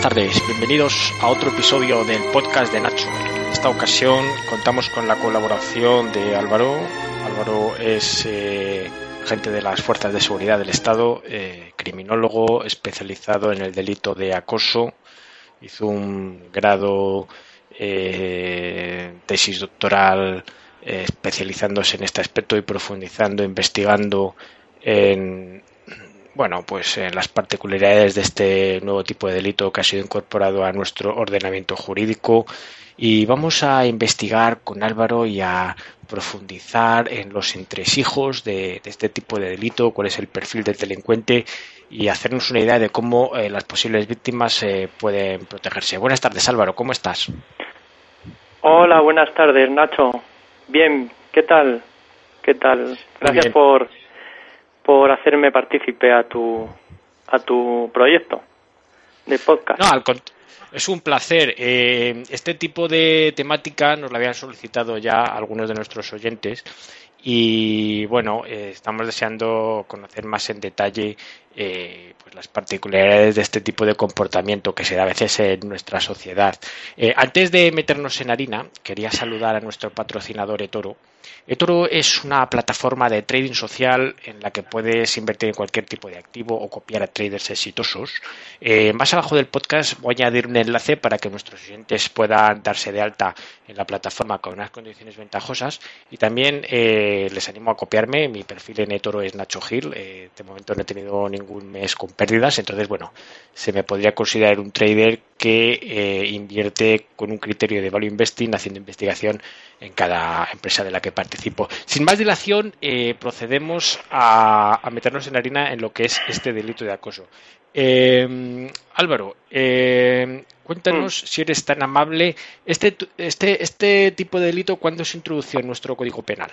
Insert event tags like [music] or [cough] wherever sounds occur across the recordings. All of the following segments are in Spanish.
Buenas tardes, bienvenidos a otro episodio del podcast de Nacho. En esta ocasión contamos con la colaboración de Álvaro. Álvaro es eh, agente de las Fuerzas de Seguridad del Estado, eh, criminólogo especializado en el delito de acoso. Hizo un grado eh, tesis doctoral especializándose en este aspecto y profundizando, investigando en, bueno, pues en las particularidades de este nuevo tipo de delito que ha sido incorporado a nuestro ordenamiento jurídico y vamos a investigar con Álvaro y a profundizar en los entresijos de, de este tipo de delito, cuál es el perfil del delincuente y hacernos una idea de cómo eh, las posibles víctimas eh, pueden protegerse. Buenas tardes, Álvaro, ¿cómo estás? Hola, buenas tardes, Nacho. Bien, ¿qué tal? ¿Qué tal? Gracias por por hacerme partícipe a tu a tu proyecto de podcast. No, al es un placer. Eh, este tipo de temática nos la habían solicitado ya algunos de nuestros oyentes y bueno, eh, estamos deseando conocer más en detalle eh, pues las particularidades de este tipo de comportamiento que se da a veces en nuestra sociedad. antes de meternos en harina, quería saludar a nuestro patrocinador eToro eToro es una plataforma de trading social en la que puedes invertir en cualquier tipo de activo o copiar a traders exitosos. Eh, más abajo del podcast voy a añadir un enlace para que nuestros clientes puedan darse de alta en la plataforma con unas condiciones ventajosas y también eh, les animo a copiarme. Mi perfil en eToro es Nacho Gil. Eh, de momento no he tenido ningún mes con pérdidas, entonces bueno, se me podría considerar un trader que invierte con un criterio de value investing haciendo investigación en cada empresa de la que participo. Sin más dilación, eh, procedemos a, meternos en harina en lo que es este delito de acoso. Eh, Álvaro, eh, cuéntanos, mm. si eres tan amable, este, este, este tipo de delito, ¿cuándo se introdució en nuestro Código Penal?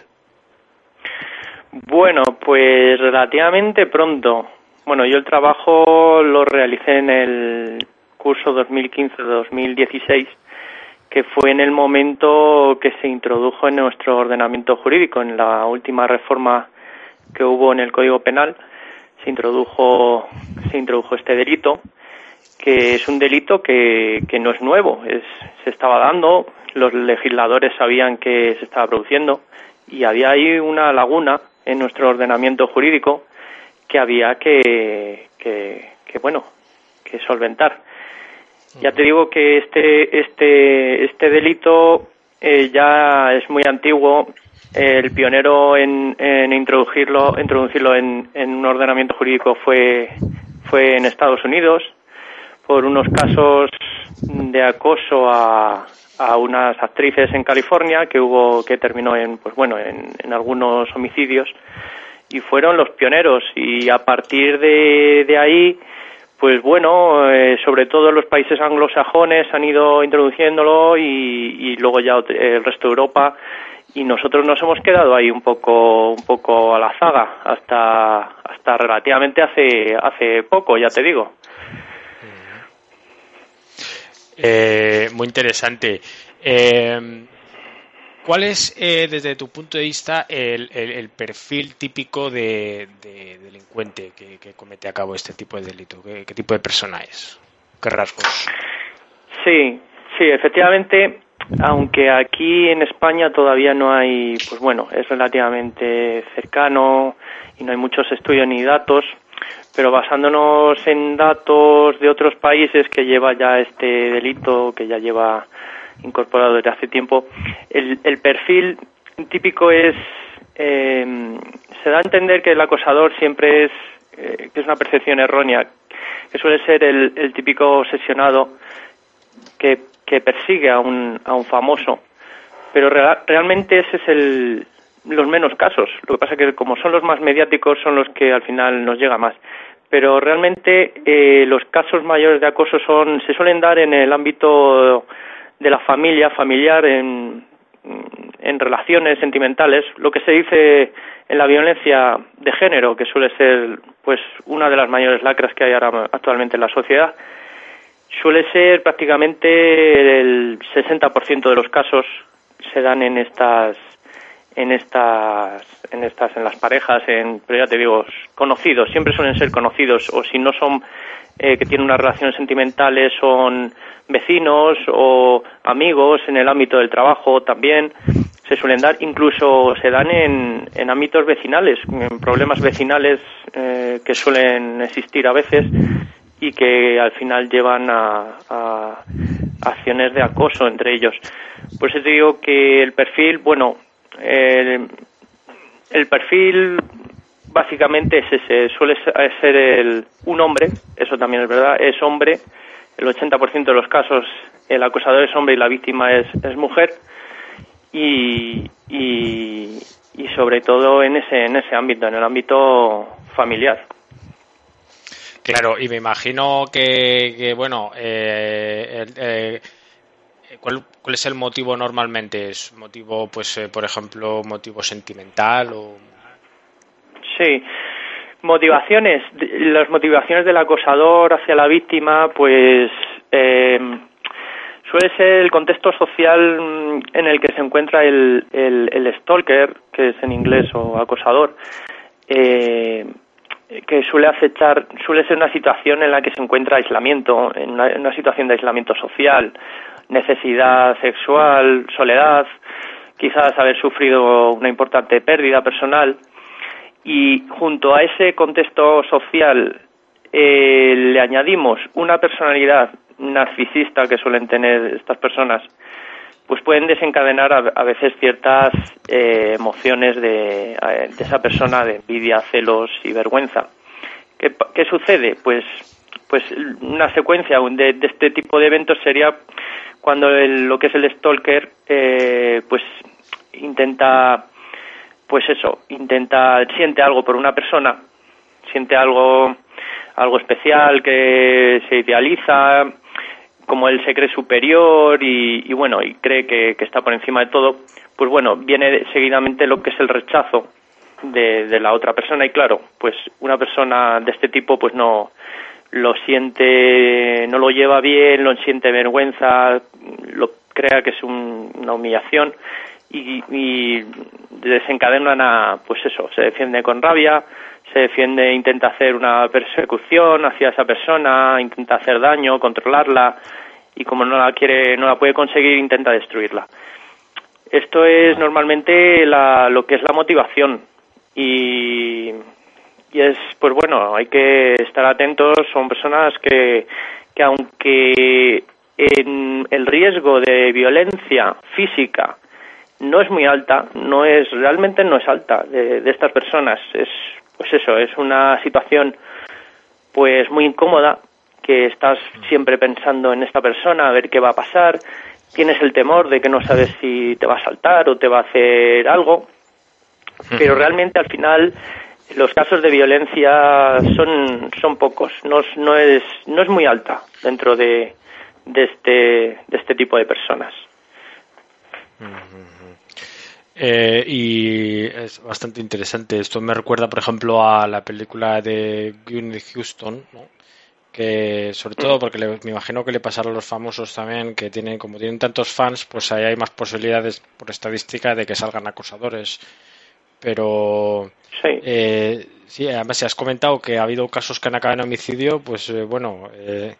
Bueno, pues relativamente pronto. Bueno, yo el trabajo lo realicé en el curso 2015-2016 que fue en el momento que se introdujo en nuestro ordenamiento jurídico, en la última reforma que hubo en el Código Penal, se introdujo, se introdujo este delito, que es un delito que, que no es nuevo, es, se estaba dando, los legisladores sabían que se estaba produciendo y había ahí una laguna en nuestro ordenamiento jurídico que había que, que, que bueno, que solventar. Ya te digo que este, este, este delito eh, ya es muy antiguo. El pionero en, en introducirlo, introducirlo en, en, un ordenamiento jurídico fue, fue en Estados Unidos por unos casos de acoso a, a unas actrices en California que hubo que terminó en pues bueno en, en algunos homicidios y fueron los pioneros y a partir de, ahí pues bueno, eh, sobre todo los países anglosajones han ido introduciéndolo y, luego ya el resto de Europa y nosotros nos hemos quedado ahí un poco un poco a la zaga hasta hasta relativamente hace hace poco, ya te digo. Eh, muy interesante. Eh, ¿Cuál es, eh, desde tu punto de vista, el, perfil típico de, delincuente que, comete a cabo este tipo de delito? ¿Qué, tipo de persona es? ¿Qué rasgos? Sí, sí, efectivamente, aunque aquí en España todavía no hay, pues bueno, es relativamente cercano y no hay muchos estudios ni datos, pero basándonos en datos de otros países que lleva ya este delito, que ya lleva incorporado desde hace tiempo. El, el perfil típico es, eh, se da a entender que el acosador siempre es, eh, que es una percepción errónea, que suele ser el, el típico obsesionado que, que persigue a un, a un famoso, pero realmente ese es el, los menos casos. Lo que pasa es que como son los más mediáticos son los que al final nos llega más. Pero realmente eh, los casos mayores de acoso son se suelen dar en el ámbito de la familia, familiar, en, en relaciones sentimentales, lo que se dice en la violencia de género, que suele ser pues una de las mayores lacras que hay ahora actualmente en la sociedad, suele ser prácticamente el 60% de los casos se dan en estas en estas, en estas, en las parejas, en, pero ya te digo, conocidos, siempre suelen ser conocidos, o si no son eh, que tienen unas relaciones sentimentales, son vecinos o amigos en el ámbito del trabajo también se suelen dar, incluso se dan en, en ámbitos vecinales, en problemas vecinales eh, que suelen existir a veces y que al final llevan a, a acciones de acoso entre ellos. Pues te digo que el perfil, bueno, el perfil básicamente es ese, suele ser el, un hombre, eso también es verdad, es hombre, el 80% de los casos el acosador es hombre y la víctima es, es mujer y, y, y, sobre todo en ese, en ese ámbito, en el ámbito familiar. Claro, y me imagino que, que bueno, eh, eh, ¿cuál, ¿cuál, es el motivo normalmente? ¿Es motivo, pues, eh, por ejemplo, motivo sentimental o...? Sí, motivaciones. Las motivaciones del acosador hacia la víctima, pues, eh, suele ser el contexto social mm, en el que se encuentra el, el, el stalker, que es en inglés, o acosador. Eh, que suele acechar, suele ser una situación en la que se encuentra aislamiento, en una, en una, situación de aislamiento social, necesidad sexual, soledad, quizás haber sufrido una importante pérdida personal y junto a ese contexto social eh, le añadimos una personalidad narcisista que suelen tener estas personas, pues pueden desencadenar a, a veces ciertas eh, emociones de, esa persona de envidia, celos y vergüenza. ¿Qué, qué sucede? Pues, pues una secuencia de, de, este tipo de eventos sería cuando el, lo que es el stalker, eh, pues intenta, pues eso, intenta, siente algo por una persona, siente algo, algo especial que se idealiza, como él se cree superior y, y bueno, y cree que, que, está por encima de todo, pues bueno, viene seguidamente lo que es el rechazo de, de, la otra persona. Y claro, pues una persona de este tipo pues no lo siente, no lo lleva bien, lo siente vergüenza, lo crea que es un, una humillación y, y desencadenan a, pues eso, se defiende con rabia, se defiende, intenta hacer una persecución hacia esa persona, intenta hacer daño, controlarla y como no la quiere, no la puede conseguir, intenta destruirla. Esto es normalmente la, lo que es la motivación y, y es, pues bueno, hay que estar atentos, son personas que, que aunque en el riesgo de violencia física no es muy alta, no es realmente no es alta de, de estas personas, es pues eso, es una situación pues muy incómoda, que estás siempre pensando en esta persona, a ver qué va a pasar, tienes el temor de que no sabes si te va a saltar o te va a hacer algo, pero realmente al final los casos de violencia son, son pocos, no, no, es, no es muy alta dentro de, de, este, de este tipo de personas. Eh, y es bastante interesante. Esto me recuerda, por ejemplo, a la película de Whitney Houston, ¿no? que sobre todo porque le, me imagino que le pasará a los famosos también, que tienen, como tienen tantos fans, pues ahí hay más posibilidades por estadística de que salgan acosadores. Pero sí, eh, sí además si has comentado que ha habido casos que han acabado en homicidio, pues eh, bueno, eh,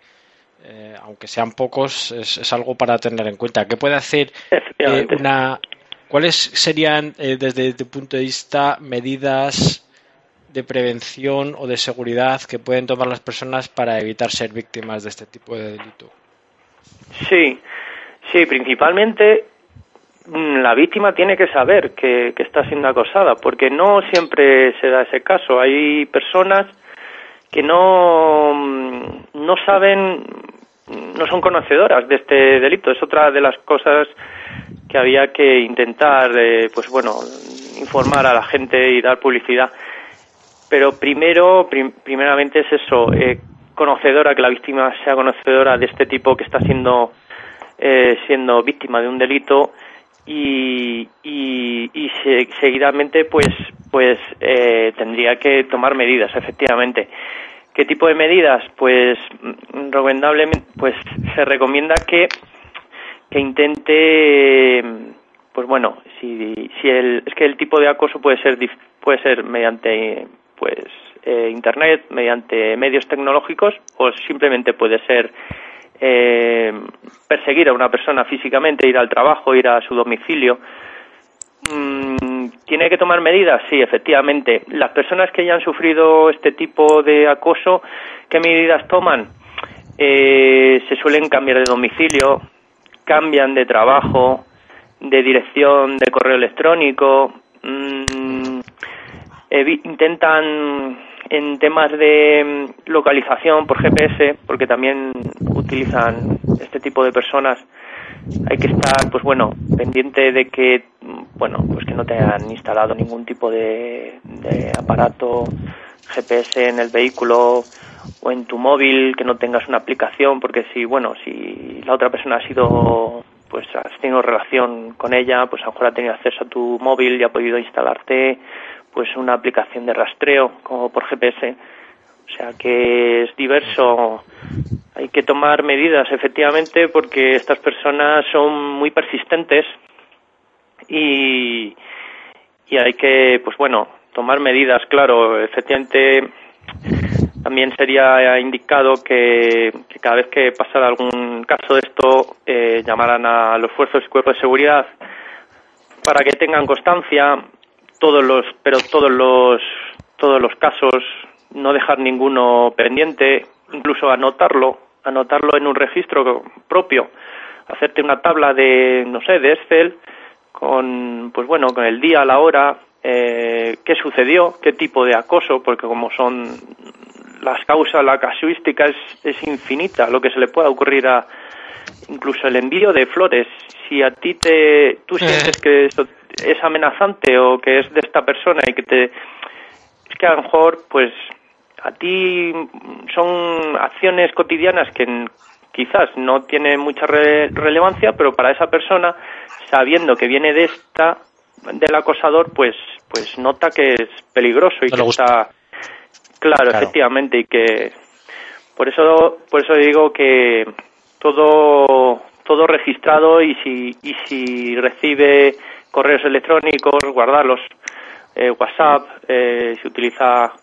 eh, aunque sean pocos, es, es, algo para tener en cuenta. ¿Qué puede hacer eh, una, ¿Cuáles serían, eh, desde tu punto de vista, medidas de prevención o de seguridad que pueden tomar las personas para evitar ser víctimas de este tipo de delito? Sí, sí, principalmente mm, la víctima tiene que saber que, que está siendo acosada, porque no siempre se da ese caso. Hay personas que no, mm, no saben, no son conocedoras de este delito. Es otra de las cosas que había que intentar, eh, pues bueno, informar a la gente y dar publicidad. Pero primero, prim primeramente es eso, eh, conocedora, que la víctima sea conocedora de este tipo que está siendo, eh, siendo víctima de un delito y, y, y se, seguidamente pues, pues eh, tendría que tomar medidas, efectivamente. ¿Qué tipo de medidas? Pues recomendablemente, pues se recomienda que que intente pues bueno, si, si el, es que el tipo de acoso puede ser puede ser mediante pues eh, internet, mediante medios tecnológicos o simplemente puede ser eh, perseguir a una persona físicamente, ir al trabajo, ir a su domicilio. Mm, ¿Tiene que tomar medidas? Sí, efectivamente. Las personas que ya han sufrido este tipo de acoso, ¿qué medidas toman? Eh, se suelen cambiar de domicilio, cambian de trabajo, de dirección de correo electrónico, mm, intentan en temas de mm, localización por GPS, porque también utilizan este tipo de personas, hay que estar, pues bueno, pendiente de que, mm, bueno, pues que no te han instalado ningún tipo de aparato GPS en el vehículo o en tu móvil, que no tengas una aplicación, porque si, bueno, si la otra persona ha sido, pues has tenido relación con ella, pues a lo mejor ha tenido acceso a tu móvil y ha podido instalarte pues una aplicación de rastreo como por GPS. O sea que es diverso. Hay que tomar medidas efectivamente porque estas personas son muy persistentes y, y hay que, pues bueno, tomar medidas, claro. Efectivamente también sería indicado que, cada vez que pasara algún caso de esto eh, llamaran a los fuerzas y cuerpos de seguridad para que tengan constancia todos los, pero todos los, todos los casos, no dejar ninguno pendiente, incluso anotarlo, anotarlo en un registro propio, hacerte una tabla de, no sé, de Excel con, pues bueno, con el día, la hora, eh, qué sucedió, qué tipo de acoso, porque como son las causas, la casuística es, es infinita, lo que se le pueda ocurrir a incluso el envío de flores. Si a ti te, tú sientes que eso es amenazante o que es de esta persona y que te es que a lo mejor pues a ti son acciones cotidianas que quizás no tienen mucha relevancia pero para esa persona sabiendo que viene de esta del acosador pues pues nota que es peligroso y que está claro, efectivamente y que por eso por eso digo que todo todo registrado y si y si recibe correos electrónicos, guardarlos, eh, WhatsApp, eh, si utiliza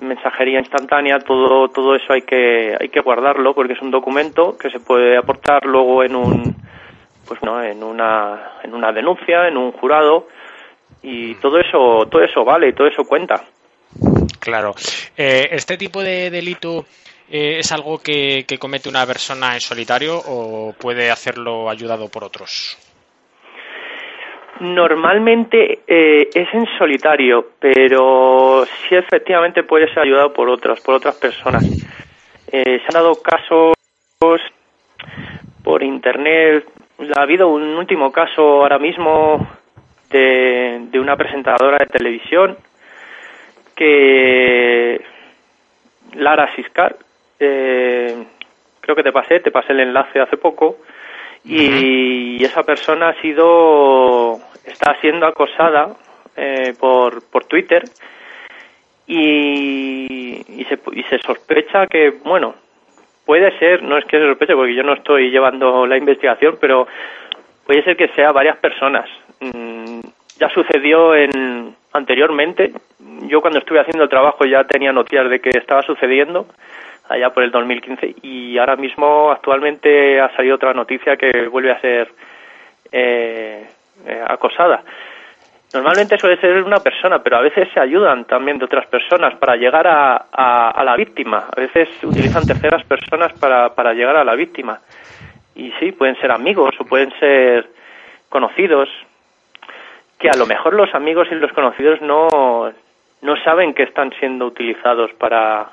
mensajería instantánea, todo todo eso hay que hay que guardarlo porque es un documento que se puede aportar luego en un pues no en una en una denuncia, en un jurado y todo eso todo eso vale, y todo eso cuenta. Claro. Eh, este tipo de delito es algo que, que comete una persona en solitario o puede hacerlo ayudado por otros. Normalmente eh, es en solitario, pero sí efectivamente puede ser ayudado por otras, por otras personas. Eh, se han dado casos por internet. Ha habido un último caso ahora mismo de, de una presentadora de televisión que Lara Siscar, eh, creo que te pasé, te pasé el enlace hace poco y esa persona ha sido está siendo acosada eh, por, por Twitter y, y, se, y se sospecha que, bueno, puede ser, no es que se sospeche porque yo no estoy llevando la investigación, pero puede ser que sea varias personas. Mm, ya sucedió en anteriormente. Yo cuando estuve haciendo el trabajo ya tenía noticias de que estaba sucediendo allá por el 2015 y ahora mismo actualmente ha salido otra noticia que vuelve a ser eh, eh, acosada. Normalmente suele ser una persona, pero a veces se ayudan también de otras personas para llegar a, a, la víctima. A veces utilizan terceras personas para, para llegar a la víctima. Y sí, pueden ser amigos o pueden ser conocidos, que a lo mejor los amigos y los conocidos no, no saben que están siendo utilizados para,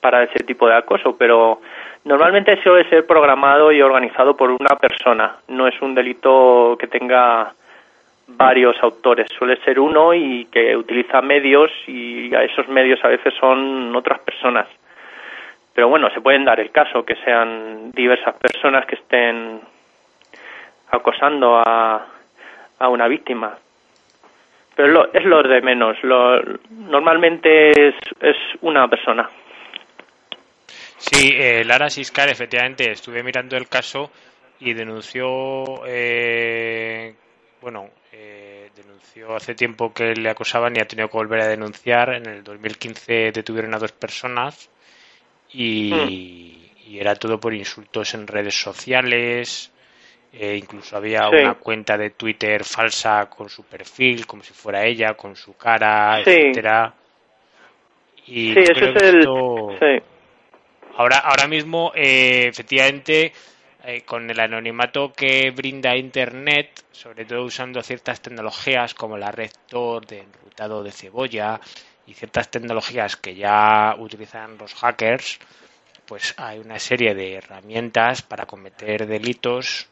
para ese tipo de acoso, pero normalmente suele ser programado y organizado por una persona, no es un delito que tenga varios autores, suele ser uno y que utiliza medios y a esos medios a veces son otras personas. Pero bueno, se pueden dar el caso que sean diversas personas que estén acosando a, a una víctima. Pero lo, es lo de menos, lo, normalmente es, es una persona. Sí, eh, Lara Siscar, efectivamente, estuve mirando el caso y denunció eh, bueno, eh, denunció hace tiempo que le acosaban y ha tenido que volver a denunciar. En el 2015 detuvieron a dos personas y, hmm. era todo por insultos en redes sociales. Eh, incluso había una cuenta de Twitter falsa con su perfil, como si fuera ella, con su cara, etcétera. Y sí, eso es el... Ahora, ahora mismo, eh, efectivamente, eh, con el anonimato que brinda Internet, sobre todo usando ciertas tecnologías como la red Tor de enrutado de cebolla y ciertas tecnologías que ya utilizan los hackers, pues hay una serie de herramientas para cometer delitos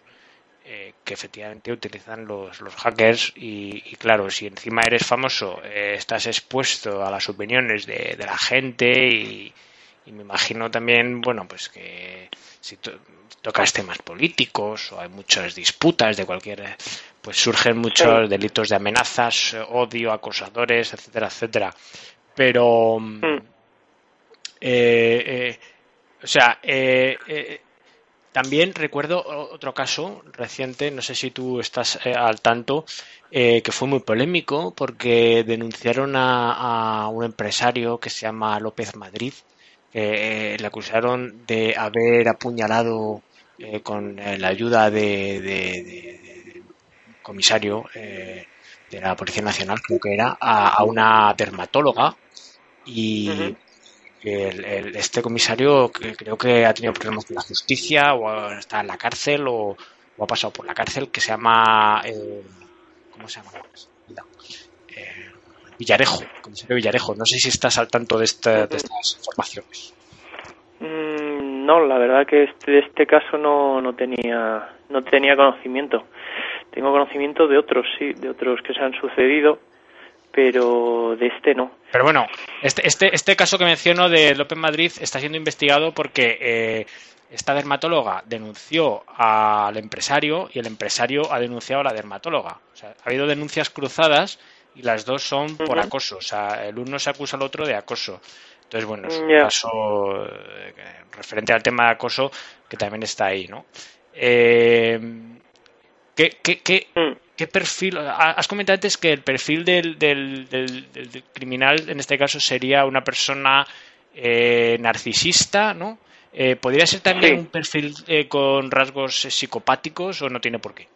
eh, que efectivamente utilizan los, los hackers y, claro, si encima eres famoso, eh, estás expuesto a las opiniones de, de la gente y, y me imagino también, bueno, pues que si tocas temas políticos o hay muchas disputas de cualquier, pues surgen muchos delitos de amenazas, odio, acosadores, etcétera, etcétera. Pero, mm. eh, eh, o sea, eh, también recuerdo otro caso reciente, no sé si tú estás al tanto, que fue muy polémico porque denunciaron a, un empresario que se llama López Madrid, que le acusaron de haber apuñalado eh, con eh, la ayuda de, de, comisario eh, de la Policía Nacional, creo que era, a, una dermatóloga. Y este comisario creo que ha tenido problemas con la justicia o está en la cárcel o, ha pasado por la cárcel que se llama ¿cómo se llama? Villarejo, comisario Villarejo. No sé si estás al tanto de, estas informaciones. Mm, no, la verdad que este, este caso no, no tenía no tenía conocimiento. Tengo conocimiento de otros, sí, de otros que se han sucedido, pero de este no. Pero bueno, este, este, este caso que menciono de López Madrid está siendo investigado porque eh, esta dermatóloga denunció al empresario y el empresario ha denunciado a la dermatóloga. O sea, ha habido denuncias cruzadas y las dos son por acoso. O sea, el uno se acusa al otro de acoso. Entonces, bueno, es un caso eh, referente al tema de acoso que también está ahí, ¿no? Eh, ¿qué, qué, qué, mm. qué, perfil? Has comentado antes que el perfil del, del, del, criminal, en este caso, sería una persona eh, narcisista, ¿no? ¿Podría ser también un perfil con rasgos psicopáticos o no tiene por qué?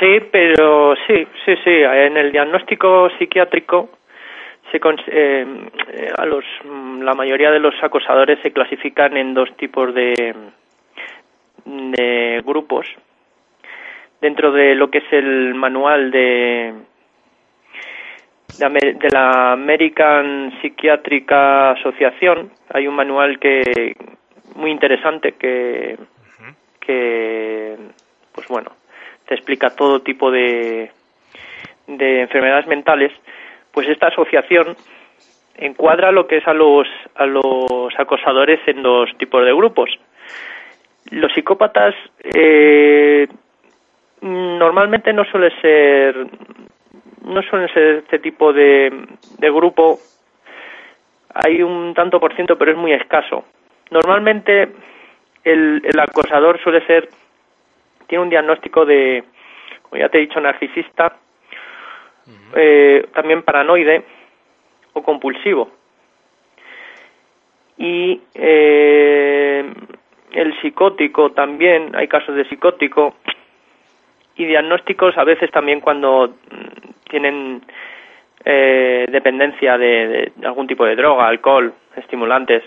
Sí, pero sí, sí, sí. En el diagnóstico psiquiátrico se, eh, a los, la mayoría de los acosadores se clasifican en dos tipos de, de grupos. Dentro de lo que es el manual de, de, la American Psychiatric Association, hay un manual que muy interesante que, que pues bueno, te explica todo tipo de, de enfermedades mentales, pues esta asociación encuadra lo que es a los, a los acosadores en dos tipos de grupos. Los psicópatas eh, normalmente no suele ser no suelen ser este tipo de, de grupo hay un tanto por ciento pero es muy escaso normalmente el, el acosador suele ser tiene un diagnóstico de, como ya te he dicho, narcisista, eh, también paranoide o compulsivo. Y eh, el psicótico también, hay casos de psicótico y diagnósticos a veces también cuando mm, tienen eh, dependencia de, algún tipo de droga, alcohol, estimulantes.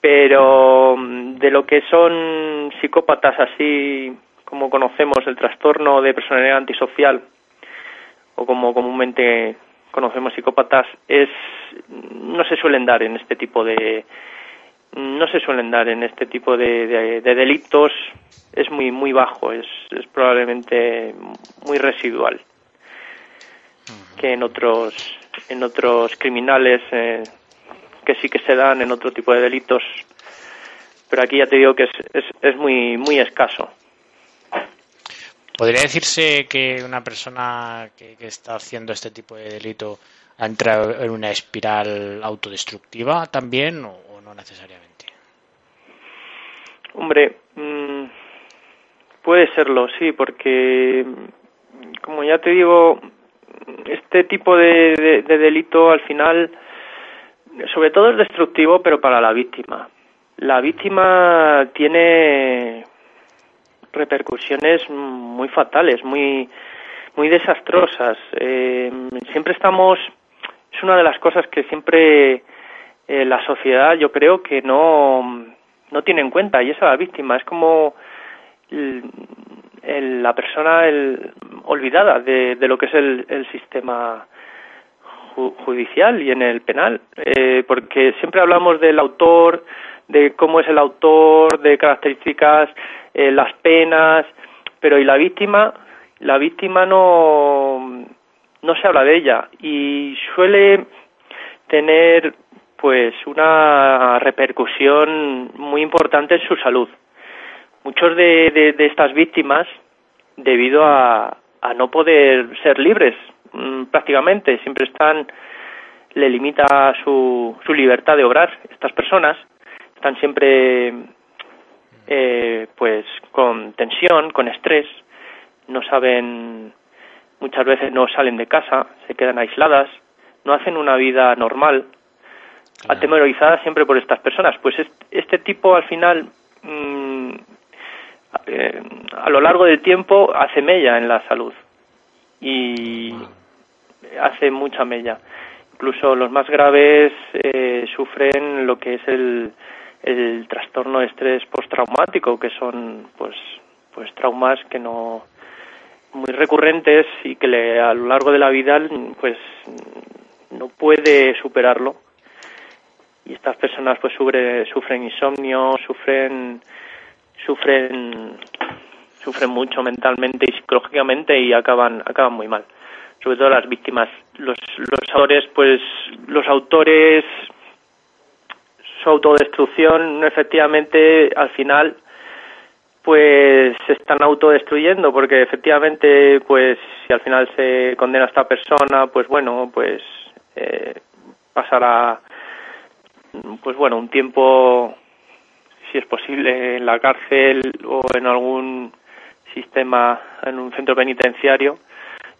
Pero mm, de lo que son psicópatas así como conocemos el trastorno de personalidad antisocial o como comúnmente conocemos psicópatas es no se suelen dar en este tipo de no se suelen dar en este tipo de, delitos. Es muy muy bajo es, es probablemente muy residual que en otros en otros criminales eh, que sí que se dan en otro tipo de delitos. Pero aquí ya te digo que es, es, es muy muy escaso ¿Podría decirse que una persona que, está haciendo este tipo de delito ha entrado en una espiral autodestructiva también o, no necesariamente? Hombre, mm, Puede serlo, sí, porque, como ya te digo, este tipo de, delito al final, sobre todo es destructivo, pero para la víctima. La víctima tiene repercusiones muy fatales, muy, muy desastrosas. Eh, siempre estamos, es una de las cosas que siempre eh, la sociedad, yo creo que no, no tiene en cuenta, y es a la víctima. Es como la persona el, olvidada de, lo que es el, sistema judicial y en el penal, eh, porque siempre hablamos del autor, de cómo es el autor, de características, eh, las penas, pero ¿y la víctima? La víctima no, no se habla de ella y suele tener pues una repercusión muy importante en su salud muchos de, de, estas víctimas, debido a, a, no poder ser libres mm, prácticamente, siempre están, le limita su, su libertad de obrar. Estas personas están siempre eh, pues con tensión, con estrés, no saben, muchas veces no salen de casa, se quedan aisladas, no hacen una vida normal, atemorizadas siempre por estas personas. Pues este, tipo al final mm, eh, a lo largo del tiempo hace mella en la salud y hace mucha mella. Incluso los más graves eh, sufren lo que es el, el trastorno de estrés postraumático, que son pues pues traumas que no muy recurrentes y que le, a lo largo de la vida pues no puede superarlo. Y estas personas pues sufren insomnio, sufren sufren sufren mucho mentalmente y psicológicamente y acaban acaban muy mal. Sobre todo las víctimas. Los los autores pues los autores su autodestrucción efectivamente al final pues se están autodestruyendo porque efectivamente pues si al final se condena a esta persona pues bueno pues eh, pasará pues bueno un tiempo si es posible, en la cárcel o en algún sistema, en un centro penitenciario.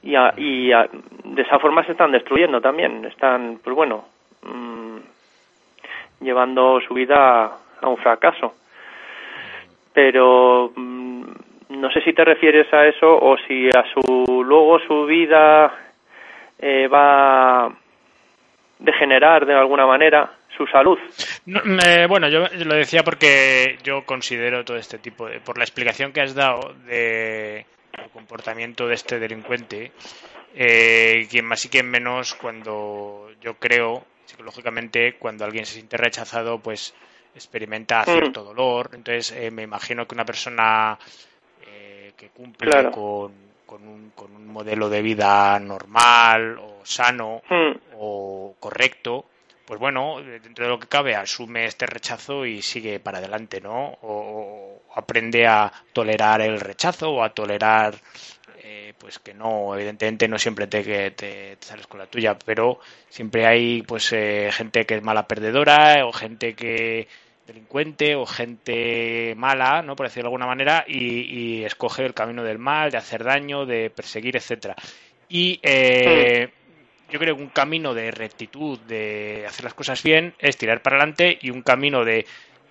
Y, y de esa forma se están destruyendo también. Están, pues bueno, llevando su vida a un fracaso. Pero mm, no sé si te refieres a eso o si a su luego su vida eh, va a degenerar de alguna manera su salud. bueno, yo lo decía porque yo considero todo este tipo de, por la explicación que has dado de el comportamiento de este delincuente, eh, quien más y quien menos cuando yo creo psicológicamente cuando alguien se siente rechazado, pues experimenta mm. cierto dolor. Entonces eh, me imagino que una persona eh, que cumple con, con, un, con un modelo de vida normal o sano mm. o correcto, pues bueno, dentro de lo que cabe, asume este rechazo y sigue para adelante, ¿no? O, aprende a tolerar el rechazo o a tolerar, eh, pues que no, evidentemente no siempre te, te, sales con la tuya, pero siempre hay, pues, eh, gente que es mala perdedora o gente que delincuente o gente mala, ¿no? Por decirlo de alguna manera, y, escoge el camino del mal, de hacer daño, de perseguir, etcétera. Y eh, yo creo que un camino de rectitud, de hacer las cosas bien, es tirar para adelante y un camino de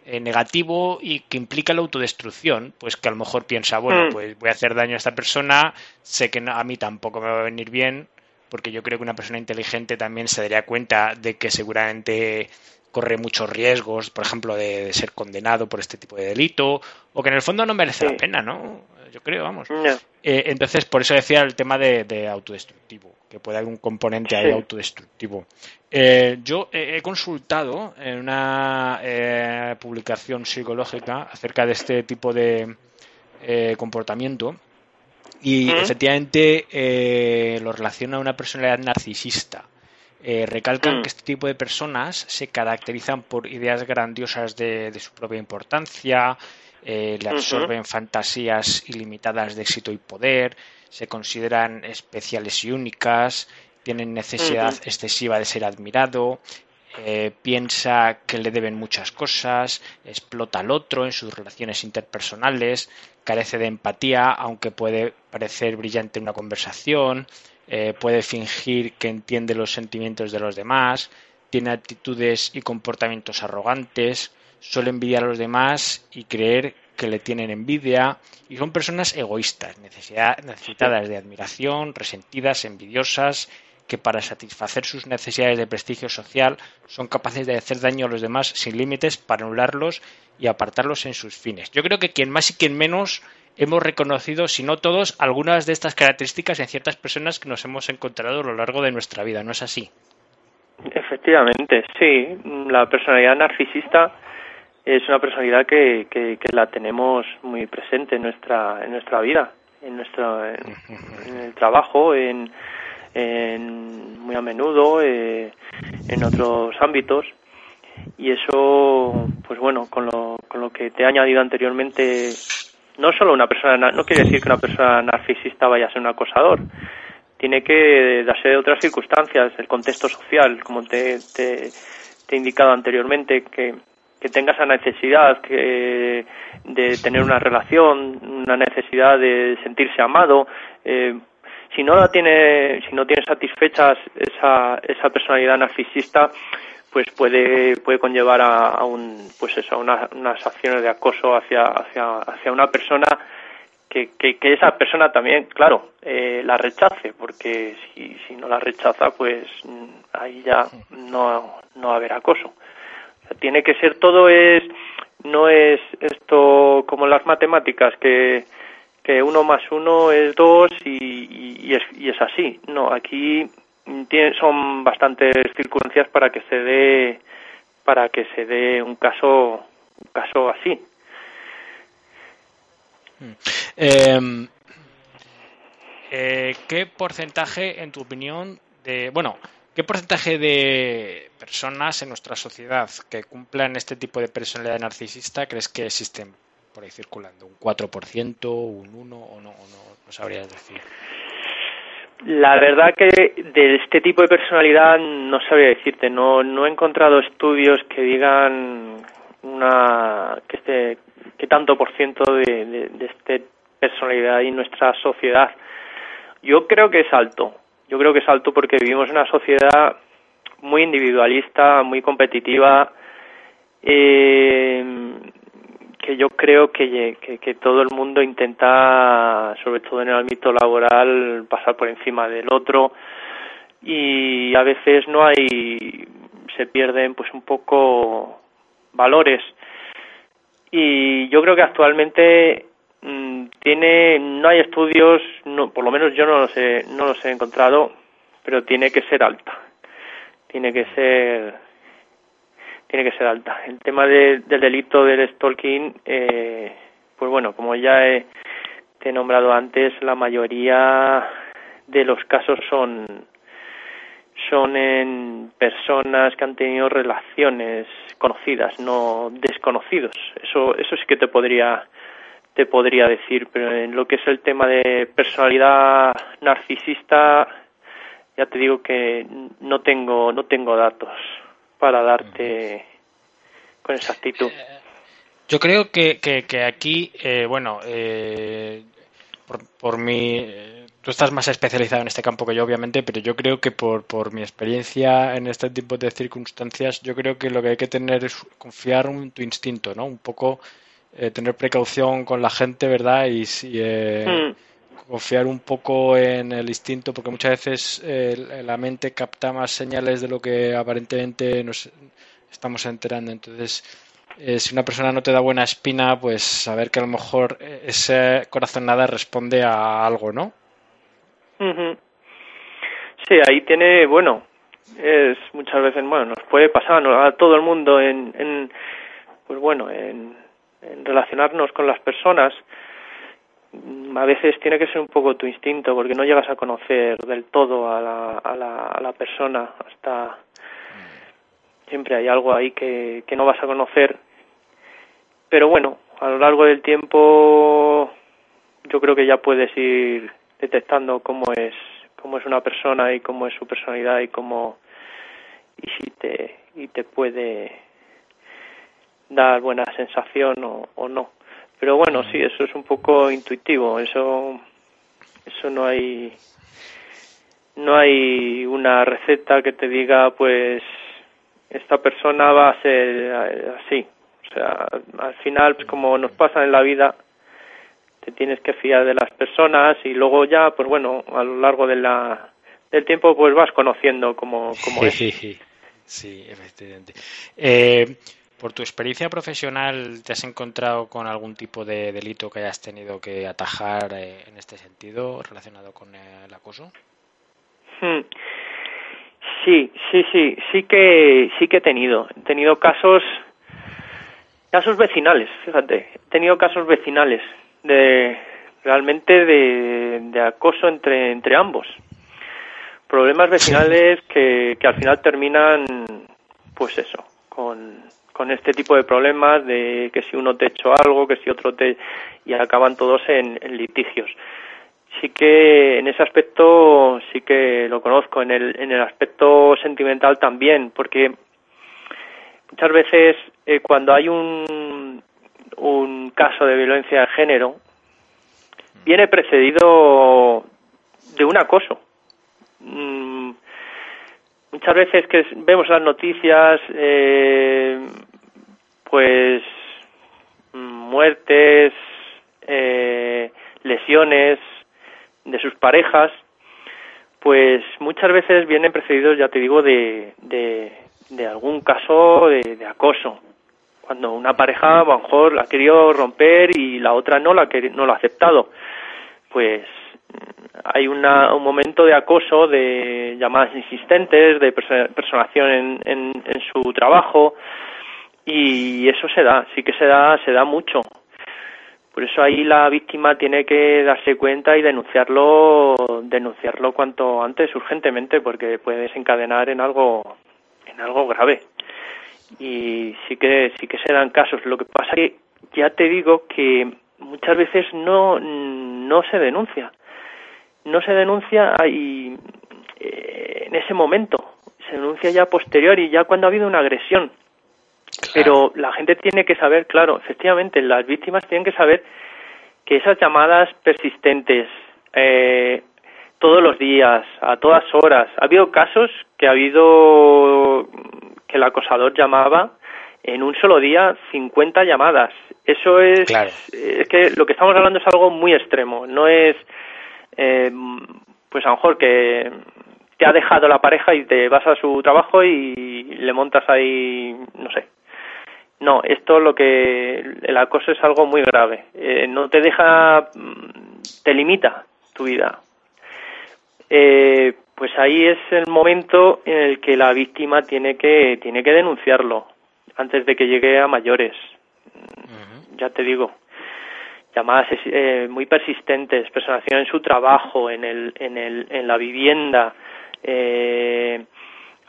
eh, negativo y que implica la autodestrucción, pues que a lo mejor piensa, bueno, mm. pues voy a hacer daño a esta persona, sé que a mí tampoco me va a venir bien, porque yo creo que una persona inteligente también se daría cuenta de que seguramente corre muchos riesgos, por ejemplo, de, ser condenado por este tipo de delito, o que en el fondo no merece la pena, ¿no? Yo creo, vamos. Eh, entonces, por eso decía el tema de autodestructivo que puede haber un componente ahí autodestructivo. Eh, yo he consultado en una eh, publicación psicológica acerca de este tipo de eh, comportamiento y efectivamente lo relaciona a una personalidad narcisista. recalcan mm. que este tipo de personas se caracterizan por ideas grandiosas de, su propia importancia, le absorben fantasías ilimitadas de éxito y poder, se consideran especiales y únicas, tienen necesidad excesiva de ser admirado, eh, piensa que le deben muchas cosas, explota al otro en sus relaciones interpersonales, carece de empatía, aunque puede parecer brillante en una conversación, eh, puede fingir que entiende los sentimientos de los demás, tiene actitudes y comportamientos arrogantes, suele envidiar a los demás y creer que le tienen envidia y son personas egoístas, necesitadas de admiración, resentidas, envidiosas, que para satisfacer sus necesidades de prestigio social son capaces de hacer daño a los demás sin límites para anularlos y apartarlos en sus fines. Yo creo que quien más y quien menos hemos reconocido, si no todos, algunas de estas características en ciertas personas que nos hemos encontrado a lo largo de nuestra vida, ¿no es así? Efectivamente, sí. La personalidad narcisista es una personalidad que, que, la tenemos muy presente en nuestra en nuestra vida, en nuestro en, el trabajo, en, muy a menudo, eh, en otros ámbitos. Y eso, pues bueno, con lo, con lo que te he añadido anteriormente, no solo una persona, no quiere decir que una persona narcisista vaya a ser un acosador, tiene que darse de otras circunstancias, el contexto social, como te, te, he indicado anteriormente, que, que tenga esa necesidad que, de tener una relación, una necesidad de sentirse amado. Eh, si no la tiene, si no tiene satisfechas esa, esa personalidad narcisista, pues puede, puede conllevar a, un, pues eso, unas acciones de acoso hacia, hacia, hacia una persona que, que, esa persona también, claro, eh, la rechace, porque si, si no la rechaza, pues mm, ahí ya no, no va a haber acoso. Tiene que ser todo es, no es esto como las matemáticas, que, que uno más uno es dos y, y, es, y es así. No, aquí son bastantes circunstancias para que se dé para que se dé un caso un caso así Em, eh, ¿Qué porcentaje, en tu opinión, de. Bueno, ¿qué porcentaje de personas en nuestra sociedad que cumplan este tipo de personalidad narcisista crees que existen por ahí circulando? ¿Un 4%, un 1% o no, o no, no sabrías decir? La verdad que de este tipo de personalidad no sabría decirte, no, no he encontrado estudios que digan una que esté qué tanto por ciento de, de, de esta personalidad en nuestra sociedad. Yo creo que es alto. Yo creo que es alto porque vivimos en una sociedad muy individualista, muy competitiva, eh, que yo creo que, que, que, todo el mundo intenta, sobre todo en el ámbito laboral, pasar por encima del otro. Y a veces no hay, se pierden pues un poco valores. Y yo creo que actualmente tiene no hay estudios no, por lo menos yo no los he no los he encontrado pero tiene que ser alta tiene que ser tiene que ser alta el tema del delito del stalking eh, pues bueno como ya he, te he nombrado antes la mayoría de los casos son son en personas que han tenido relaciones conocidas, no desconocidos. Eso, eso sí que te podría, te podría decir, pero en lo que es el tema de personalidad narcisista, ya te digo que no tengo, no tengo datos para darte con exactitud. Eh, yo creo que, que, aquí, eh, bueno, eh, por, por mi tú estás más especializado en este campo que yo, obviamente, pero yo creo que por, por mi experiencia en este tipo de circunstancias, yo creo que lo que hay que tener es confiar en tu instinto, ¿no? Un poco eh, tener precaución con la gente, ¿verdad? Y, eh, hmm. confiar un poco en el instinto, porque muchas veces eh, la mente capta más señales de lo que aparentemente nos estamos enterando. Entonces, si una persona no te da buena espina, pues saber que a lo mejor ese corazón nada responde a algo, ¿no? Sí, ahí tiene, bueno, es muchas veces, bueno, nos puede pasar a todo el mundo en, en pues bueno, en, relacionarnos con las personas. A veces tiene que ser un poco tu instinto porque no llegas a conocer del todo a la, a la, a la persona hasta siempre hay algo ahí que, que no vas a conocer. Pero bueno, a lo largo del tiempo yo creo que ya puedes ir detectando cómo es cómo es una persona y cómo es su personalidad y cómo y si te y te puede dar buena sensación o, no. Pero bueno, sí, eso es un poco intuitivo, eso, eso no hay, no hay una receta que te diga, pues, esta persona va a ser así. O sea, al final, pues, como nos pasa en la vida, te tienes que fiar de las personas y luego ya, pues bueno, a lo largo de la, del tiempo, pues vas conociendo cómo, cómo es. Sí, sí, sí, efectivamente. Eh, por tu experiencia profesional, ¿te has encontrado con algún tipo de delito que hayas tenido que atajar eh, en este sentido relacionado con el acoso? Hmm. Sí, sí, sí, sí que sí que he tenido, he tenido casos casos vecinales, fíjate, he tenido casos vecinales de realmente de, de acoso entre entre ambos, problemas vecinales [laughs] que, que al final terminan pues eso, con con este tipo de problemas de que si uno te echó algo, que si otro te... y acaban todos en, litigios. Sí que en ese aspecto sí que lo conozco, en el, en el aspecto sentimental también, porque muchas veces eh, cuando hay un, un caso de violencia de género, viene precedido de un acoso. Mm, muchas veces que vemos las noticias, eh, pues muertes, eh, lesiones de sus parejas, pues muchas veces vienen precedidos, ya te digo, de, de, algún caso de, acoso. Cuando una pareja a lo mejor la ha querido romper y la otra no la, no lo ha aceptado, pues hay una, un momento de acoso, de llamadas insistentes, de personación en, en, su trabajo y eso se da, sí que se da, se da mucho. Por eso ahí la víctima tiene que darse cuenta y denunciarlo, denunciarlo cuanto antes, urgentemente, porque puede desencadenar en algo, en algo grave. Y sí que, sí que se dan casos. Lo que pasa que ya te digo que muchas veces no, no se denuncia no se denuncia ahí, eh, en ese momento, se denuncia ya posterior y ya cuando ha habido una agresión. Pero la gente tiene que saber, claro, efectivamente, las víctimas tienen que saber que esas llamadas persistentes, eh, todos los días, a todas horas, ha habido casos que ha habido que el acosador llamaba en un solo día 50 llamadas. Eso es, es que lo que estamos hablando es algo muy extremo, no es eh, pues a lo mejor que te ha dejado la pareja y te vas a su trabajo y le montas ahí, no sé. No, esto lo que el acoso es algo muy grave. Eh, no te deja, mm, te limita tu vida. Eh, pues ahí es el momento en el que la víctima tiene que tiene que denunciarlo antes de que llegue a mayores. Ya te digo llamadas eh, muy persistentes, personación en su trabajo, en, el, en, el, en la vivienda. Eh,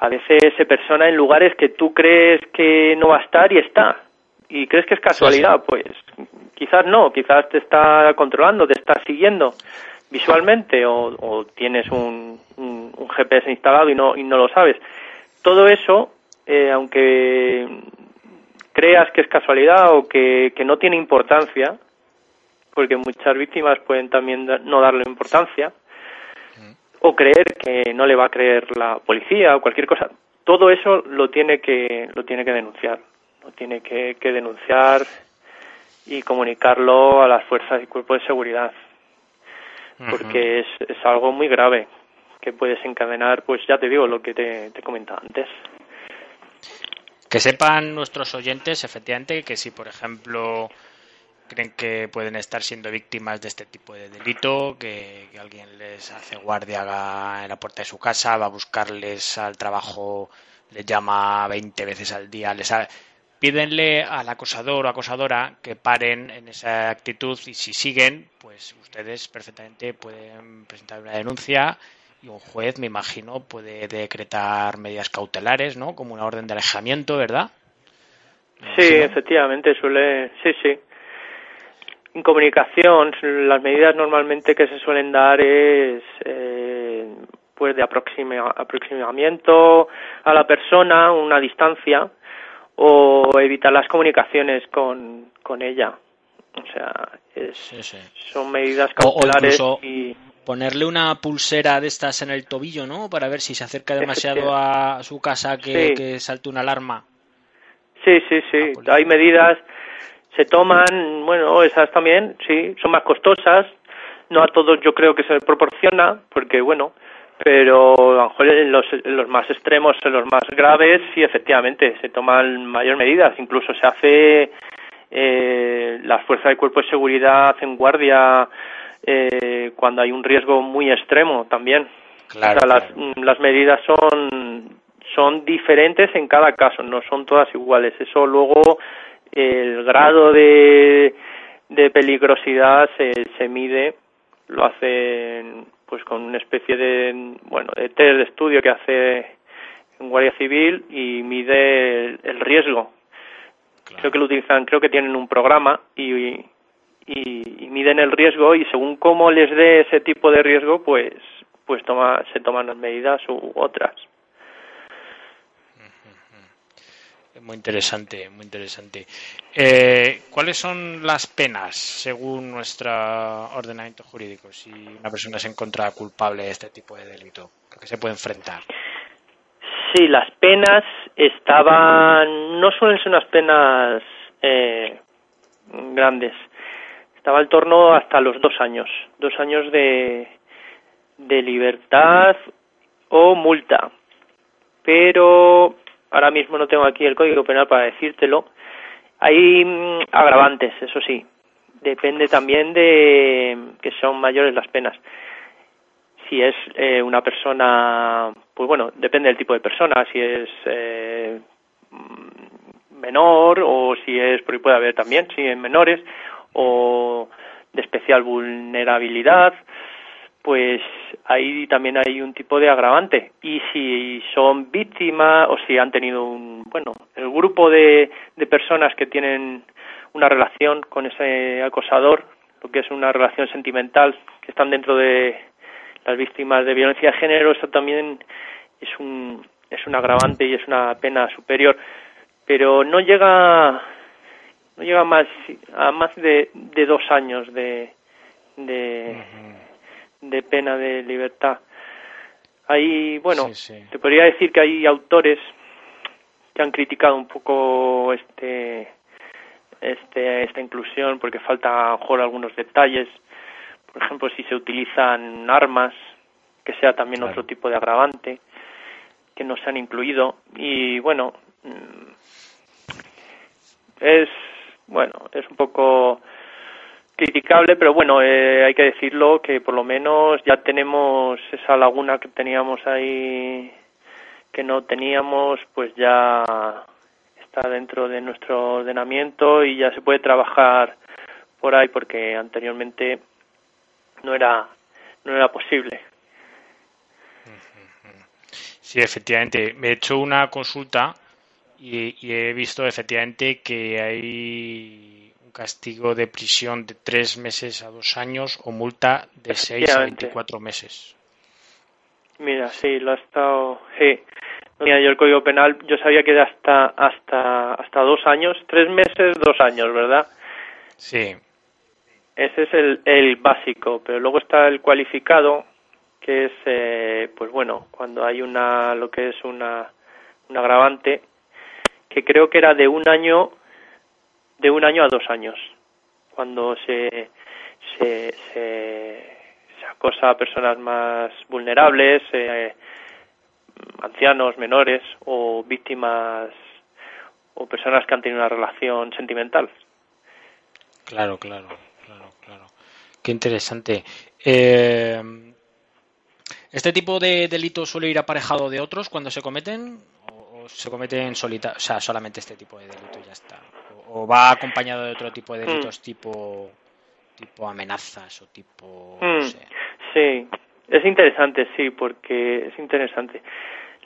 a veces se persona en lugares que tú crees que no va a estar y está. Y crees que es casualidad, pues quizás no, quizás te está controlando, te está siguiendo visualmente o, tienes un, un, GPS instalado y no, y no lo sabes. Todo eso, eh, aunque creas que es casualidad o que, que no tiene importancia, porque muchas víctimas pueden también no darle importancia o creer que no le va a creer la policía o cualquier cosa. Todo eso lo tiene que lo tiene que denunciar, lo tiene que, denunciar y comunicarlo a las fuerzas y cuerpos de seguridad, porque es, es algo muy grave que puede desencadenar, pues ya te digo lo que te, te comentaba antes. Que sepan nuestros oyentes, efectivamente, que si, por ejemplo, creen que pueden estar siendo víctimas de este tipo de delito, que, alguien les hace guardia en la puerta de su casa, va a buscarles al trabajo, les llama 20 veces al día, les pídenle al acosador o acosadora que paren en esa actitud y si siguen, pues ustedes perfectamente pueden presentar una denuncia y un juez, me imagino, puede decretar medidas cautelares, ¿no? Como una orden de alejamiento, ¿verdad? Sí, efectivamente, suele, sí, sí. En comunicación, las medidas normalmente que se suelen dar es, eh, pues de aproximamiento a la persona, una distancia, o evitar las comunicaciones con, con ella. O sea, son medidas cautelares y ponerle una pulsera de estas en el tobillo, ¿no? Para ver si se acerca demasiado a su casa que, salte una alarma. Sí, sí, sí. Hay medidas, se toman, bueno, esas también, sí, son más costosas. No a todos yo creo que se proporciona, porque bueno, pero a lo mejor en los, los más extremos, en los más graves, sí, efectivamente, se toman mayor medidas. Incluso se hace, eh, las fuerzas de cuerpo de seguridad hacen guardia eh, cuando hay un riesgo muy extremo también. Claro, Las, las medidas son, son diferentes en cada caso, no son todas iguales. Eso luego, el grado de, de peligrosidad se, se mide, lo hacen pues con una especie de bueno de test de estudio que hace en Guardia Civil y mide el, riesgo. Creo que lo utilizan, creo que tienen un programa y, y, miden el riesgo y según cómo les dé ese tipo de riesgo, pues pues toma, se toman las medidas u otras. Muy interesante, muy interesante. Eh, ¿Cuáles son las penas según nuestro ordenamiento jurídico si una persona se encuentra culpable de este tipo de delito? ¿A qué se puede enfrentar? Sí, las penas estaban, no suelen ser unas penas eh, grandes. Estaba al torno hasta los dos años, dos años de, de libertad o multa. Pero ahora mismo no tengo aquí el Código Penal para decírtelo. Hay mm, agravantes, eso sí. Depende también de que son mayores las penas. Si es eh, una persona, pues bueno, depende del tipo de persona, si es eh, menor o si es, porque puede haber también, si es menores o de especial vulnerabilidad pues ahí también hay un tipo de agravante. Y si son víctimas o si han tenido un, bueno, el grupo de, de personas que tienen una relación con ese acosador, lo que es una relación sentimental, que están dentro de las víctimas de violencia de género, eso también es un, es un agravante y es una pena superior. Pero no llega, no llega más, a más de, dos años de, de, de pena de libertad. Hay, bueno, te podría decir que hay autores que han criticado un poco este, este, esta inclusión porque falta a lo mejor algunos detalles. Por ejemplo, si se utilizan armas, que sea también otro tipo de agravante, que no se han incluido. Y bueno, mm, es, bueno, es un poco criticable, pero bueno, eh, hay que decirlo que por lo menos ya tenemos esa laguna que teníamos ahí que no teníamos, pues ya está dentro de nuestro ordenamiento y ya se puede trabajar por ahí porque anteriormente no era no era posible. Sí, efectivamente. Me he hecho una consulta y, y he visto efectivamente que hay castigo de prisión de tres meses a dos años o multa de seis a veinticuatro meses. Mira, sí, lo ha estado. Sí. Mira, yo el Código Penal, yo sabía que era hasta, hasta, hasta dos años, tres meses, dos años, ¿verdad? Sí. Ese es el, el básico, pero luego está el cualificado, que es, eh, pues bueno, cuando hay una, lo que es una, un agravante, que creo que era de un año de un año a dos años, cuando se, se, acosa a personas más vulnerables, eh, ancianos, menores o víctimas o personas que han tenido una relación sentimental. Claro, claro, claro, claro. Qué interesante. Eh, ¿Este tipo de delitos suele ir aparejado de otros cuando se cometen? ¿O se cometen solita o sea, solamente este tipo de delito y ya está? o va acompañado de otro tipo de delitos mm. tipo tipo amenazas o tipo mm. sí es interesante sí porque es interesante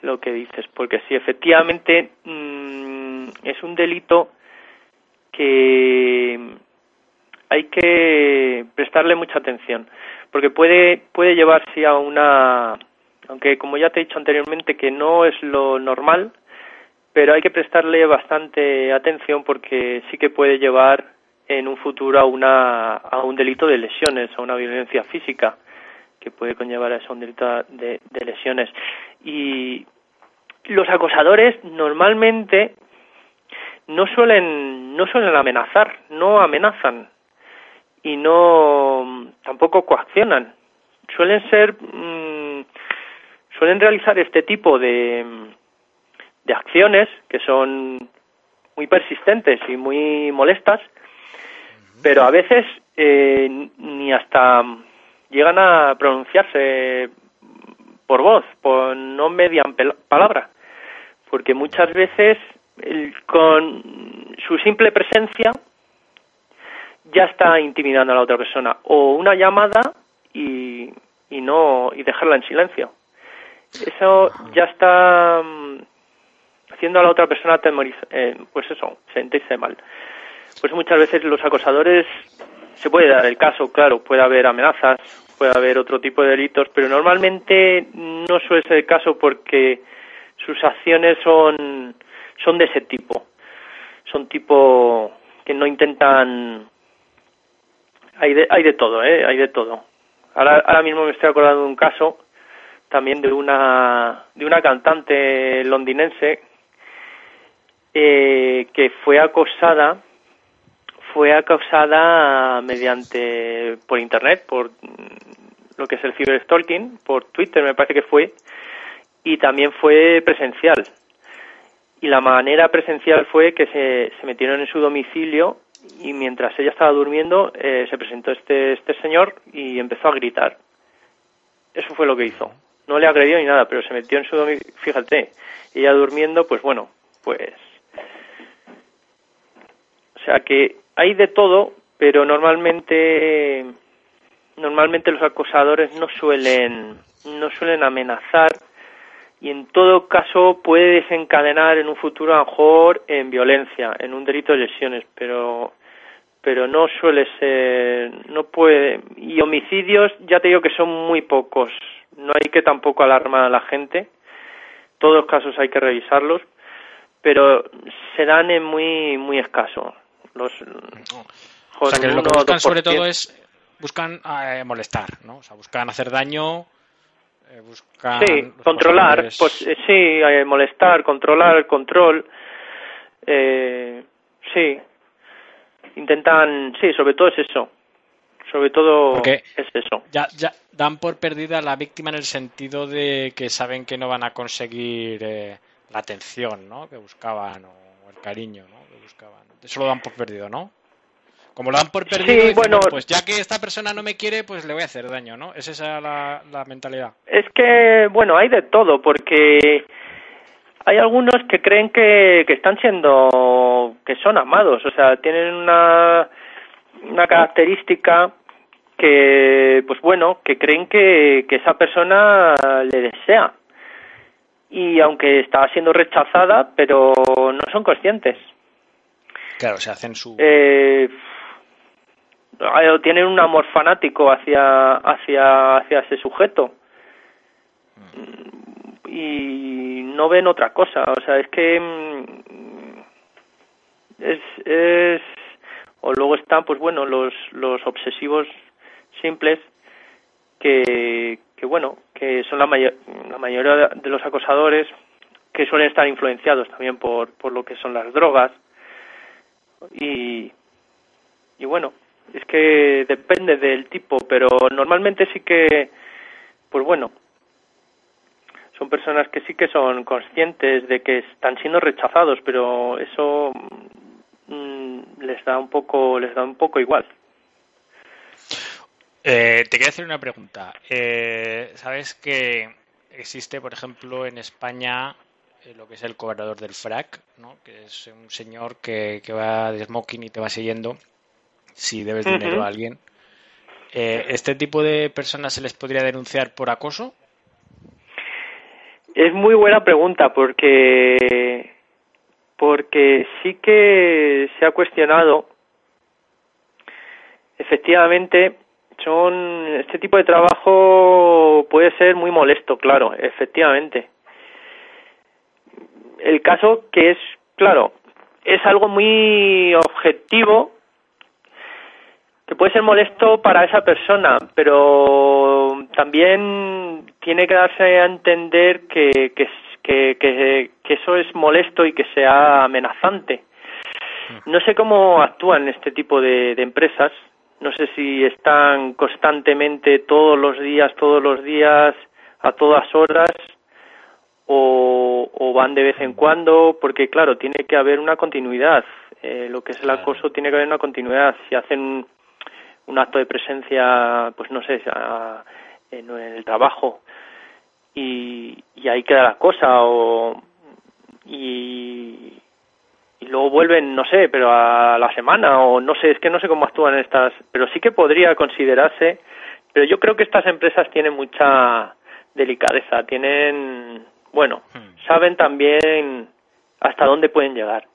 lo que dices porque sí efectivamente mm, es un delito que hay que prestarle mucha atención porque puede puede llevarse a una aunque como ya te he dicho anteriormente que no es lo normal, pero hay que prestarle bastante atención porque sí que puede llevar en un futuro a, una, a un delito de lesiones, a una violencia física que puede conllevar a eso un delito de, de lesiones. Y los acosadores normalmente no suelen no suelen amenazar, no amenazan y no tampoco coaccionan. Suelen ser mm, suelen realizar este tipo de de acciones que son muy persistentes y muy molestas, pero a veces eh, ni hasta llegan a pronunciarse por voz, por no median palabra, porque muchas veces con su simple presencia ya está intimidando a la otra persona o una llamada y, y no y dejarla en silencio. Eso ya está mm, haciendo a la otra persona eh, pues eso sentirse mal pues muchas veces los acosadores se puede dar el caso claro puede haber amenazas puede haber otro tipo de delitos pero normalmente no suele ser el caso porque sus acciones son son de ese tipo. Son tipo que no intentan... Hay de, hay de todo, ¿eh? Hay de todo. Ahora, ahora mismo me estoy acordando de un caso también de una, de una cantante londinense eh, que fue acosada fue acosada mediante por internet por lo que es el ciberstalking por Twitter me parece que fue y también fue presencial y la manera presencial fue que se, se metieron en su domicilio y mientras ella estaba durmiendo eh, se presentó este, este señor y empezó a gritar. Eso fue lo que hizo. No le agredió ni nada, pero se metió en su domicilio. Fíjate, ella durmiendo, pues bueno, pues... O sea que hay de todo, pero normalmente normalmente los acosadores no suelen no suelen amenazar y en todo caso puede desencadenar en un futuro a lo mejor en violencia, en un delito de lesiones, pero pero no suele ser, no puede, y homicidios ya te digo que son muy pocos, no hay que tampoco alarmar a la gente, todos los casos hay que revisarlos, pero se dan en muy muy escaso. Los, o sea, que lo que buscan sobre todo es buscan eh, molestar, ¿no? O sea, buscan hacer daño eh, sí, controlar, pues eh, sí, eh, molestar, controlar, el control, eh, sí, intentan, sí, sobre todo es eso, sobre todo es eso. Ya, ya dan por perdida a la víctima en el sentido de que saben que no van a conseguir la atención, ¿no? Que buscaban o el cariño, ¿no? Buscaban. Eso lo dan por perdido, ¿no? Como lo dan por perdido, bueno, pues ya que esta persona no me quiere, pues le voy a hacer daño, ¿no? ¿Es esa la, la mentalidad? Es que, bueno, hay de todo, porque hay algunos que creen que, que están siendo, que son amados, o sea, tienen una, una característica que, pues bueno, que creen que, que esa persona le desea. Y aunque está siendo rechazada, pero no son conscientes. Claro, se hacen su... Eh, eh, tienen un amor fanático hacia hacia hacia ese sujeto. Y no ven otra cosa o sea es que mm, es es o luego están pues bueno los los obsesivos simples que que bueno que son la mayor la mayoría de los acosadores que suelen estar influenciados también por por lo que son las drogas y y bueno es que depende del tipo, pero normalmente sí que, pues bueno, son personas que sí que son conscientes de que están siendo rechazados, pero eso mm, les da un poco, les da un poco igual. Eh, te quería hacer una pregunta. Eh, Sabes que existe, por ejemplo, en España lo que es el cobrador del frac, ¿no? que es un señor que, que va de smoking y te va siguiendo si debes dinero a alguien. Eh, ¿Este tipo de personas se les podría denunciar por acoso? Es muy buena pregunta porque porque sí que se ha cuestionado efectivamente son este tipo de trabajo puede ser muy molesto, claro, efectivamente. El caso que es, claro, es algo muy objetivo que puede ser molesto para esa persona, pero también tiene que darse a entender que, que, que, que eso es molesto y que sea amenazante. No sé cómo actúan este tipo de empresas, no sé si están constantemente todos los días, todos los días, a todas horas, o, o van de vez en cuando, porque claro, tiene que haber una continuidad. Eh, lo que es el acoso tiene que haber una continuidad. Si hacen un, acto de presencia, pues no sé, en el trabajo y, y ahí queda la cosa, o y, y luego vuelven, no sé, pero a la semana o no sé, es que no sé cómo actúan estas, pero sí que podría considerarse, pero yo creo que estas empresas tienen mucha delicadeza, tienen, bueno, hmm. saben también hasta dónde pueden llegar.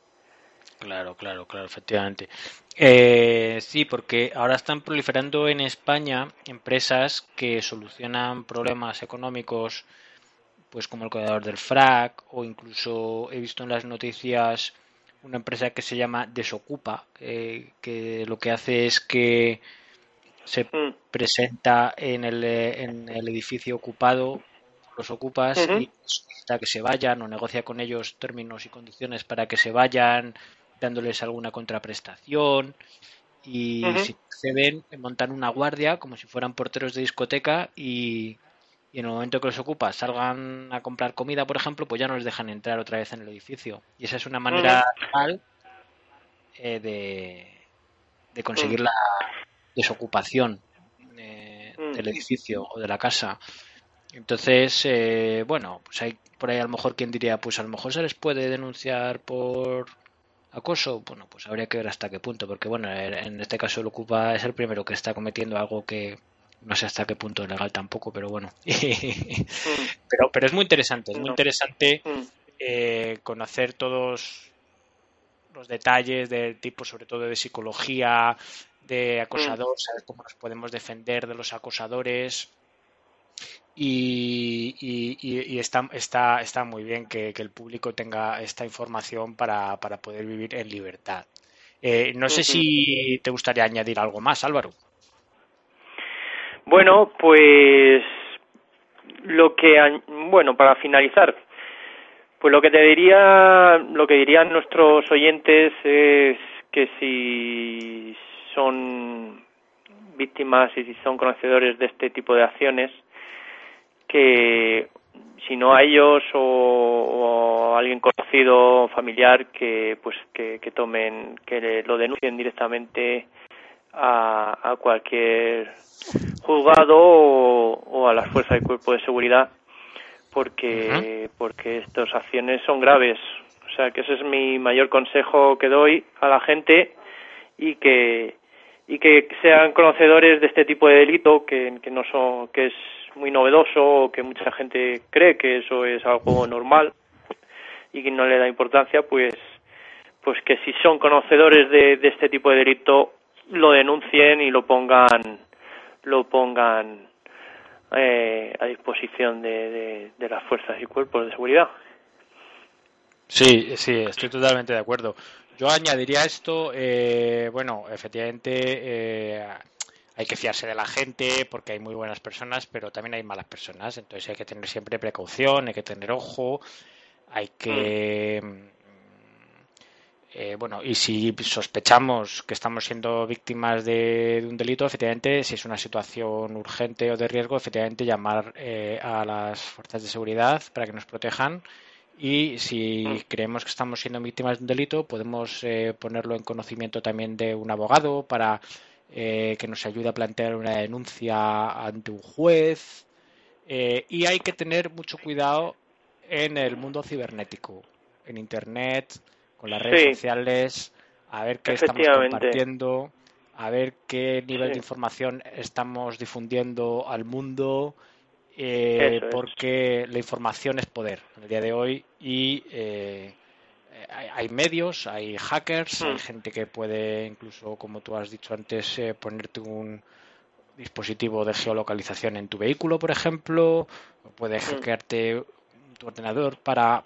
Claro, claro, claro, efectivamente. Eh, sí, porque ahora están proliferando en España empresas que solucionan problemas económicos, pues como el cuidador del FRAC, o incluso he visto en las noticias una empresa que se llama Desocupa, que lo que hace es que se mm. presenta en el, en el edificio ocupado, los ocupas y solicita que se vayan o negocia con ellos términos y condiciones para que se vayan, dándoles alguna contraprestación. Y si se ven montan una guardia como si fueran porteros de discoteca y, y en el momento que los ocupa salgan a comprar comida, por ejemplo, pues ya no les dejan entrar otra vez en el edificio. Y esa es una manera real eh, de, conseguir la desocupación eh, del edificio o de la casa. Entonces, eh, bueno, pues hay por ahí a lo mejor quien diría, pues a lo mejor se les puede denunciar por acoso. Bueno, pues habría que ver hasta qué punto, porque bueno, en este caso el ocupa es el primero que está cometiendo algo que no sé hasta qué punto es legal tampoco, pero bueno. [laughs] pero, pero es muy interesante, es muy interesante mm. eh, conocer todos los detalles del tipo, sobre todo de psicología, de acosador, mm. saber cómo nos podemos defender de los acosadores. Y, y, está, está, está muy bien que, el público tenga esta información para, para poder vivir en libertad. Eh, no sé si te gustaría añadir algo más, Álvaro. Bueno, pues lo que bueno, para finalizar, pues lo que te diría, lo que dirían nuestros oyentes es que si son víctimas y si son conocedores de este tipo de acciones, que si no a ellos o, a alguien conocido familiar que pues que, que tomen que lo denuncien directamente a, a cualquier juzgado o, a las fuerzas del cuerpo de seguridad porque porque estas acciones son graves. O sea que ese es mi mayor consejo que doy a la gente y que y que sean conocedores de este tipo de delito que, que no son que es muy novedoso o que mucha gente cree que eso es algo normal y que no le da importancia pues pues que si son conocedores de, de este tipo de delito lo denuncien y lo pongan lo pongan eh, a disposición de, de, las fuerzas y cuerpos de seguridad. Sí, sí, estoy totalmente de acuerdo. Yo añadiría esto, eh, bueno, efectivamente eh, hay que fiarse de la gente porque hay muy buenas personas, pero también hay malas personas, entonces hay que tener siempre precaución, hay que tener ojo, hay que... Mm. Eh, bueno, y si sospechamos que estamos siendo víctimas de, un delito, efectivamente, si es una situación urgente o de riesgo, efectivamente llamar eh, a las fuerzas de seguridad para que nos protejan. Y si creemos que estamos siendo víctimas de un delito, podemos eh, ponerlo en conocimiento también de un abogado para que nos ayude a plantear una denuncia ante un juez. y hay que tener mucho cuidado en el mundo cibernético, en Internet con las redes sociales, a ver qué estamos compartiendo, a ver qué nivel de información estamos difundiendo al mundo, eh, porque la información es poder en el día de hoy y eh, hay, medios, hay hackers, hay hmm. gente que puede incluso, como tú has dicho antes, eh, ponerte un, dispositivo de geolocalización en tu vehículo, por ejemplo, o puede mm. hackearte tu ordenador para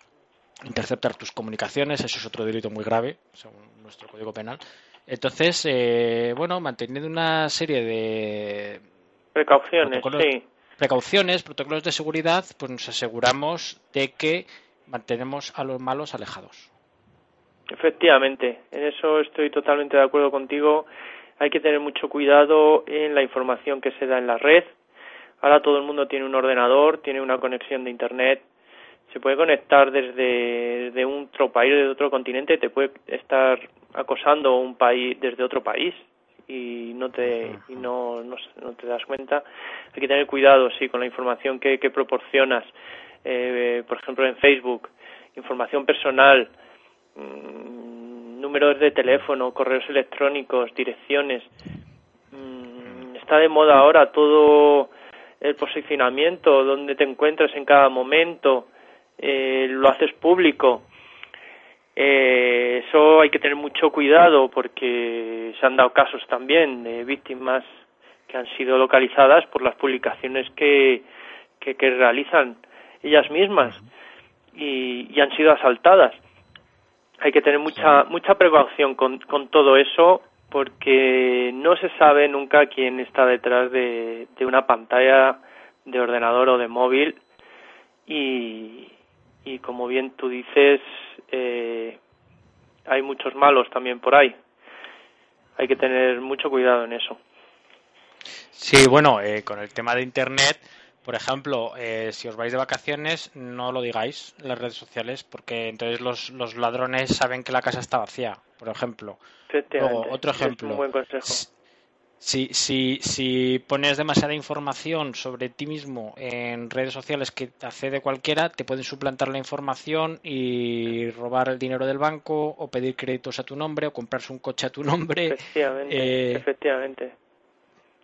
interceptar tus comunicaciones, eso es otro delito muy grave, según nuestro Código Penal. Entonces, eh, bueno, manteniendo una serie de precauciones, sí. precauciones, protocolos de seguridad, pues nos aseguramos de que mantenemos a los malos alejados. Efectivamente, en eso estoy totalmente de acuerdo contigo. Hay que tener mucho cuidado en la información que se da en la red. Ahora todo el mundo tiene un ordenador, tiene una conexión de Internet, se puede conectar desde, un otro país, desde otro continente, te puede estar acosando un país desde otro país y no te y no, no, te das cuenta. Hay que tener cuidado, sí, con la información que, que proporcionas. Eh, por ejemplo, en Facebook, información personal, Mm, números de teléfono, correos electrónicos, direcciones. Mm, está de moda ahora todo el posicionamiento, donde te encuentras en cada momento, eh, lo haces público. Eh, eso hay que tener mucho cuidado porque se han dado casos también de víctimas que han sido localizadas por las publicaciones que, que, realizan ellas mismas y, y han sido asaltadas hay que tener mucha mucha precaución con, con todo eso porque no se sabe nunca quién está detrás de, de una pantalla de ordenador o de móvil. Y, y como bien tú dices eh, hay muchos malos también por ahí. Hay que tener mucho cuidado en eso. Sí bueno eh, con el tema de internet por ejemplo, eh, si os vais de vacaciones, no lo digáis en las redes sociales porque entonces los, los ladrones saben que la casa está vacía, por ejemplo. Luego, otro ejemplo. un buen consejo. Si, si, si pones demasiada información sobre ti mismo en redes sociales que accede cualquiera, te pueden suplantar la información y robar el dinero del banco o pedir créditos a tu nombre o comprarse un coche a tu nombre. Efectivamente. Eh, efectivamente.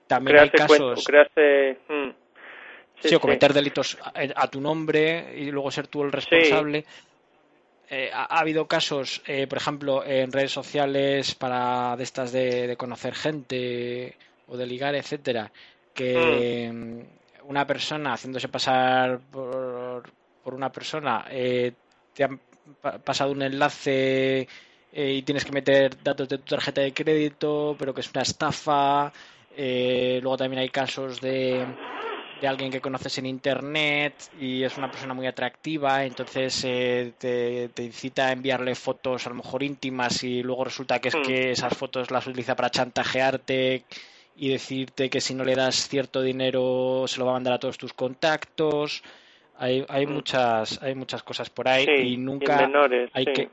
También hay casos. Mm. Sí, o cometer delitos a, tu nombre y luego ser tú el responsable. Eh, ha, habido casos, eh, por ejemplo, en redes sociales para de estas de, conocer gente o de ligar, etcétera, que mm. una persona haciéndose pasar por, por una persona eh, te ha pasado un enlace y tienes que meter datos de tu tarjeta de crédito, pero que es una estafa. luego también hay casos de de alguien que conoces en internet y es una persona muy atractiva, entonces eh, te, incita a enviarle fotos a lo mejor íntimas y luego resulta que es mm. que esas fotos las utiliza para chantajearte y decirte que si no le das cierto dinero se lo va a mandar a todos tus contactos. Hay, hay mm. muchas hay muchas cosas por ahí y nunca hay que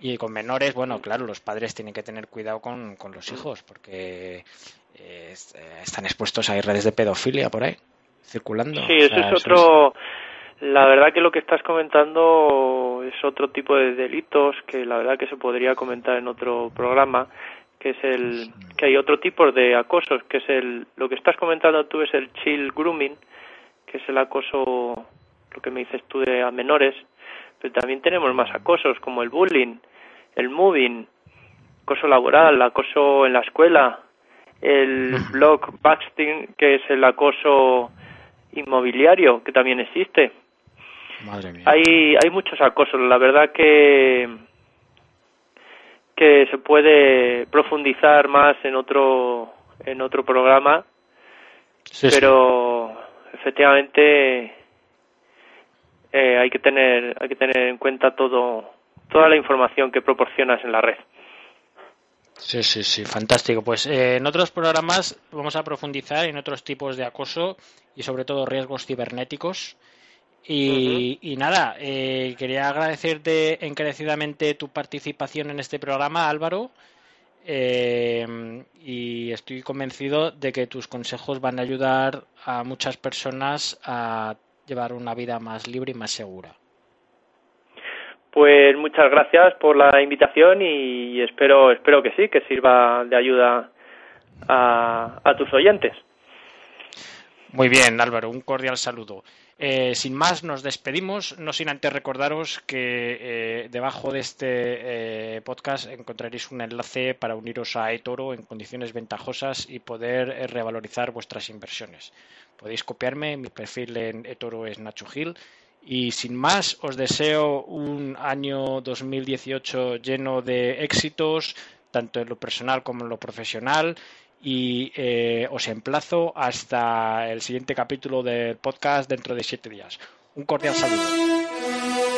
y con menores, bueno, claro, los padres tienen que tener cuidado con, con los hijos porque eh, están expuestos a redes de pedofilia por ahí circulando. Sí, eso es otro. La verdad que lo que estás comentando es otro tipo de delitos que la verdad que se podría comentar en otro programa, que es el que hay otro tipo de acosos, que es el lo que estás comentando tú es el chill grooming, que es el acoso, lo que me dices tú de a menores, pero también tenemos más acosos como el bullying, el moving, acoso laboral, acoso en la escuela, el blog backsting, que es el acoso inmobiliario que también existe. Hay, hay muchos acosos, la verdad que que se puede profundizar más en otro en otro programa, pero efectivamente eh, hay que tener hay que tener en cuenta todo toda la información que proporcionas en la red. Sí, sí, sí, fantástico. Pues eh, en otros programas vamos a profundizar en otros tipos de acoso y sobre todo riesgos cibernéticos. Y, nada, eh, quería agradecerte encarecidamente tu participación en este programa, Álvaro. Eh, y estoy convencido de que tus consejos van a ayudar a muchas personas a llevar una vida más libre y más segura. Pues muchas gracias por la invitación y espero, espero que sí, que sirva de ayuda a, tus oyentes. Muy bien, Álvaro, un cordial saludo. Eh, sin más, nos despedimos, no sin antes recordaros que eh, debajo de este eh, podcast encontraréis un enlace para uniros a eToro en condiciones ventajosas y poder revalorizar vuestras inversiones. Podéis copiarme, mi perfil en eToro es Nacho Gil. Y sin más, os deseo un año 2018 lleno de éxitos, tanto en lo personal como en lo profesional y eh, os emplazo hasta el siguiente capítulo del podcast dentro de siete días. Un cordial saludo.